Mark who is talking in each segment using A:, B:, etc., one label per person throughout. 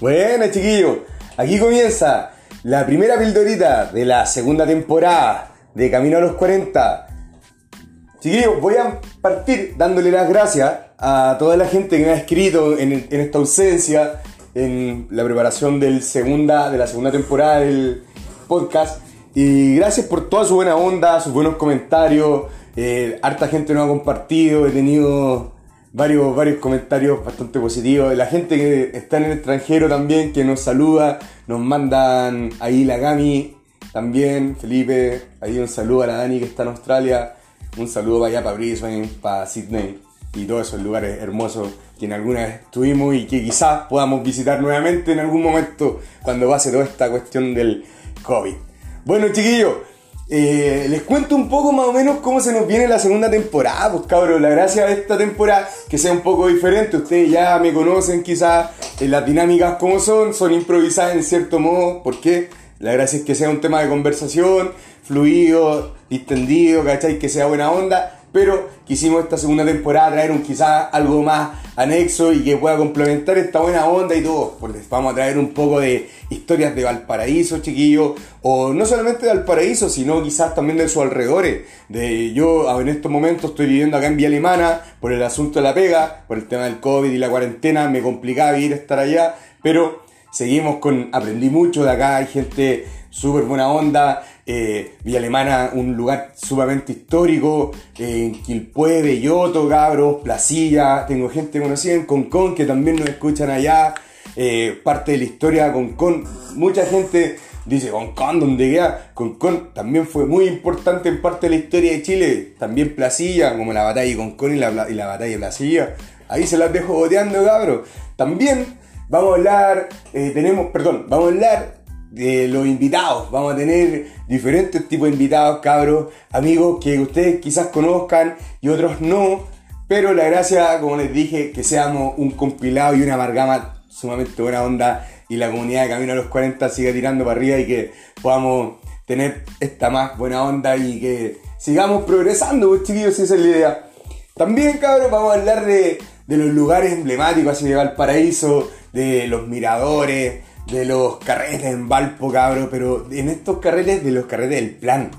A: Bueno, chiquillos, aquí comienza la primera pildorita de la segunda temporada de Camino a los 40. Chiquillos, voy a partir dándole las gracias a toda la gente que me ha escrito en, en esta ausencia, en la preparación del segunda, de la segunda temporada del podcast. Y gracias por toda su buena onda, sus buenos comentarios. Eh, harta gente nos ha compartido, he tenido varios, varios comentarios bastante positivos. La gente que está en el extranjero también, que nos saluda, nos mandan ahí la Gami también, Felipe, ahí un saludo a la Dani que está en Australia, un saludo para allá, para Brisbane, para Sydney y todos esos lugares hermosos que alguna vez estuvimos y que quizás podamos visitar nuevamente en algún momento cuando pase toda esta cuestión del COVID. Bueno, chiquillos, eh, les cuento un poco más o menos cómo se nos viene la segunda temporada, pues cabros, la gracia de esta temporada que sea un poco diferente, ustedes ya me conocen quizás, eh, las dinámicas como son, son improvisadas en cierto modo, ¿por qué? La gracia es que sea un tema de conversación, fluido, distendido, ¿cachai? Que sea buena onda pero quisimos esta segunda temporada traer un quizás algo más anexo y que pueda complementar esta buena onda y todo. Pues les vamos a traer un poco de historias de Valparaíso, chiquillos, o no solamente de Valparaíso, sino quizás también de sus alrededores. De yo en estos momentos estoy viviendo acá en Vía Alemana por el asunto de la pega, por el tema del COVID y la cuarentena, me complicaba ir a estar allá, pero seguimos con, aprendí mucho de acá, hay gente súper buena onda, eh, Villa Alemana, un lugar sumamente histórico, en Quilpué, Belloto, Cabros, Placilla, tengo gente conocida en Concón que también nos escuchan allá, eh, parte de la historia de Concón, mucha gente dice Concón, ¿dónde queda? Concón también fue muy importante en parte de la historia de Chile, también Placilla, como la batalla de Concón y la, la batalla de Placilla, ahí se las dejo boteando, cabros. También vamos a hablar, eh, tenemos, perdón, vamos a hablar de los invitados. Vamos a tener diferentes tipos de invitados, cabros, amigos que ustedes quizás conozcan y otros no. Pero la gracia, como les dije, que seamos un compilado y una amalgama sumamente buena onda y la comunidad de Camino a los 40 siga tirando para arriba y que podamos tener esta más buena onda y que sigamos progresando, pues chiquillos, esa es la idea. También, cabros, vamos a hablar de, de los lugares emblemáticos así de Valparaíso, de los miradores, de los carretes en Valpo, cabro, pero en estos carretes de los carretes del plan.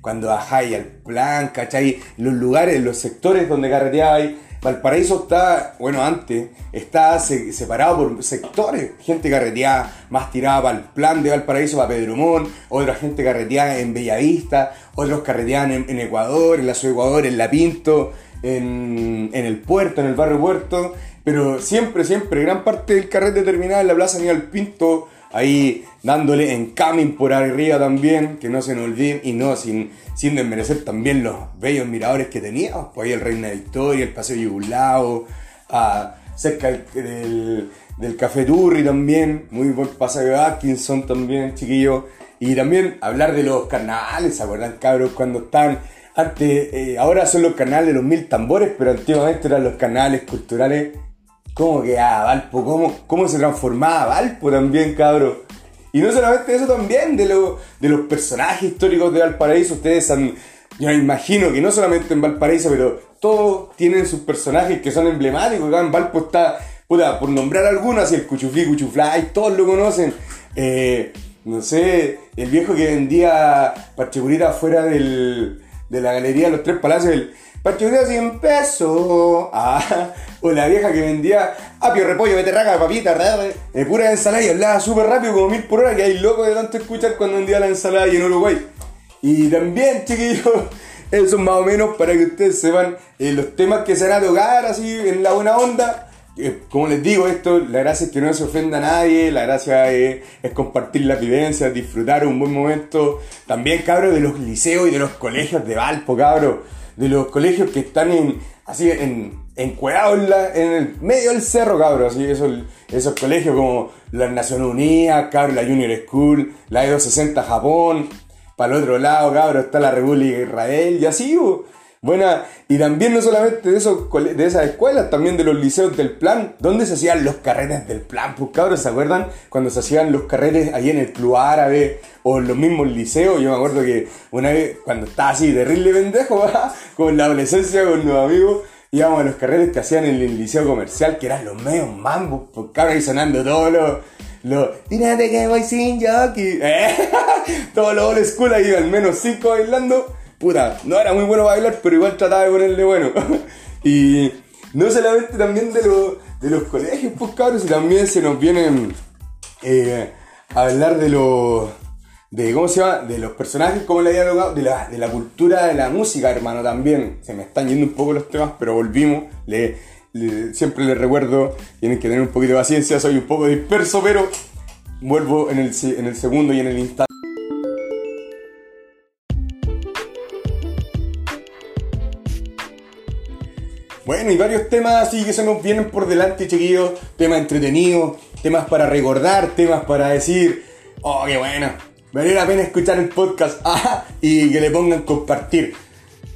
A: Cuando bajáis al plan, ¿cachai? Los lugares, los sectores donde carreteabais. Valparaíso está, bueno, antes, está separado por sectores. Gente carreteada más tirada para el plan de Valparaíso, para Pedromón, otra gente carreteada en Bellavista, otros carreteaban en, Ecuador, en la ciudad Ecuador, en La Pinto, en, en el puerto, en el barrio puerto. Pero siempre, siempre, gran parte del carrete terminaba en la Plaza Aníbal Pinto, ahí dándole en camin por arriba también, que no se nos olviden, y no sin, sin desmerecer también los bellos miradores que teníamos, pues ahí el Reina Victoria, el Paseo Yugulao, cerca del, del, Café Turri también, muy buen paseo Atkinson también, chiquillo, y también hablar de los carnavales, ¿se acuerdan cabros cuando están antes, eh, ahora son los canales de los mil tambores, pero antiguamente eran los canales culturales cómo quedaba Valpo, cómo, cómo se transformaba Valpo también, cabrón. Y no solamente eso también, de, de los personajes históricos de Valparaíso, ustedes han, yo me imagino que no solamente en Valparaíso, pero todos tienen sus personajes que son emblemáticos, acá en Valpo está, puta, por nombrar algunos, el Cuchuflí, Cuchuflay, todos lo conocen. Eh, no sé, el viejo que vendía pachecurita fuera del, de la galería los Tres Palacios, el Pachecurita 100 pesos. Ah, o la vieja que vendía apio, repollo, beterraga, papita, eh, pura ensalada y hablaba súper rápido, como mil por hora, que hay loco de tanto escuchar cuando vendía la ensalada y en Uruguay. Y también, chiquillos, eso más o menos para que ustedes sepan eh, los temas que se van a tocar así en la buena onda. Eh, como les digo, esto, la gracia es que no se ofenda a nadie, la gracia es, compartir la vivencia, disfrutar un buen momento. También, cabros, de los liceos y de los colegios de Valpo, cabros, de los colegios que están en, así en, encuadrados en, en, el medio del cerro, cabros, así esos, esos colegios como la Naciones Unidas, cabros, la Junior School, la E260 Japón, para el otro lado, cabros, está la República Israel, y así, Buena, y también no solamente de, esos, de esas escuelas, también de los liceos del plan, donde se hacían los carretes del plan, pues cabros, ¿se acuerdan? Cuando se hacían los carretes ahí en el club árabe o en los mismos liceos, yo me acuerdo que una vez, cuando estaba así, terrible pendejo, con la adolescencia, con los amigos, íbamos a los carretes que hacían en el liceo comercial, que eran los medios mambos, por cabra y sonando todos los. Los, tírate que voy sin jockey. Eh, todos los old school ahí, al menos cinco bailando. Puta, no era muy bueno bailar, pero igual trataba de ponerle bueno. y no solamente también de, los de los colegios, pues cabros, y también se nos vienen eh, a hablar de los de cómo se llama, de los personajes, como le había tocado, de la, de la cultura de la música, hermano, también. Se me están yendo un poco los temas, pero volvimos. Le, siempre les recuerdo, tienen que tener un poquito de paciencia, soy un poco disperso, pero vuelvo en el, en el segundo y en el instante. Bueno, y varios temas así que se nos vienen por delante, chiquillos. Temas entretenidos, temas para recordar, temas para decir, oh, qué bueno, Vale la pena escuchar el podcast y que le pongan compartir.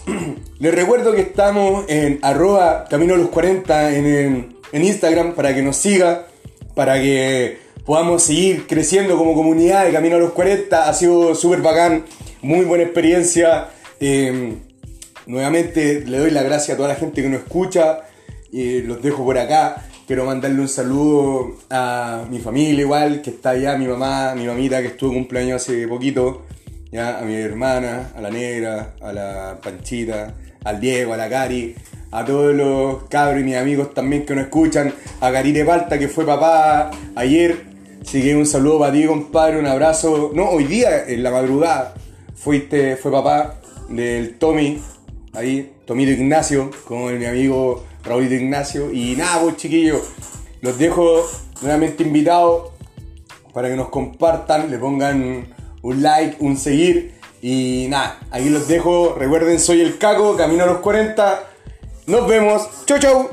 A: Les recuerdo que estamos en arroba camino a los 40 en, Instagram para que nos siga, para que podamos seguir creciendo como comunidad de Camino a los 40. Ha sido súper bacán, muy buena experiencia. Em, nuevamente le doy la gracia a toda la gente que nos escucha. y los dejo por acá. Quiero mandarle un saludo a mi familia igual, que está allá, mi mamá, mi mamita que estuvo cumpleaños hace poquito, ¿ya? a mi hermana, a la negra, a la panchita, al Diego, a la Cari, a todos los cabros y mis amigos también que nos escuchan, a Karine Palta que fue papá ayer, así que un saludo para ti compadre, un abrazo, no, hoy día en la madrugada fuiste, fue papá del Tommy, ahí, Tomito Ignacio, con mi amigo Raúl Ignacio. Y nada, pues chiquillos, los dejo nuevamente invitados para que nos compartan, le pongan un like, un seguir. Y nada, ahí los dejo. Recuerden, soy el Caco, camino a los 40. Nos vemos. Chau, chau.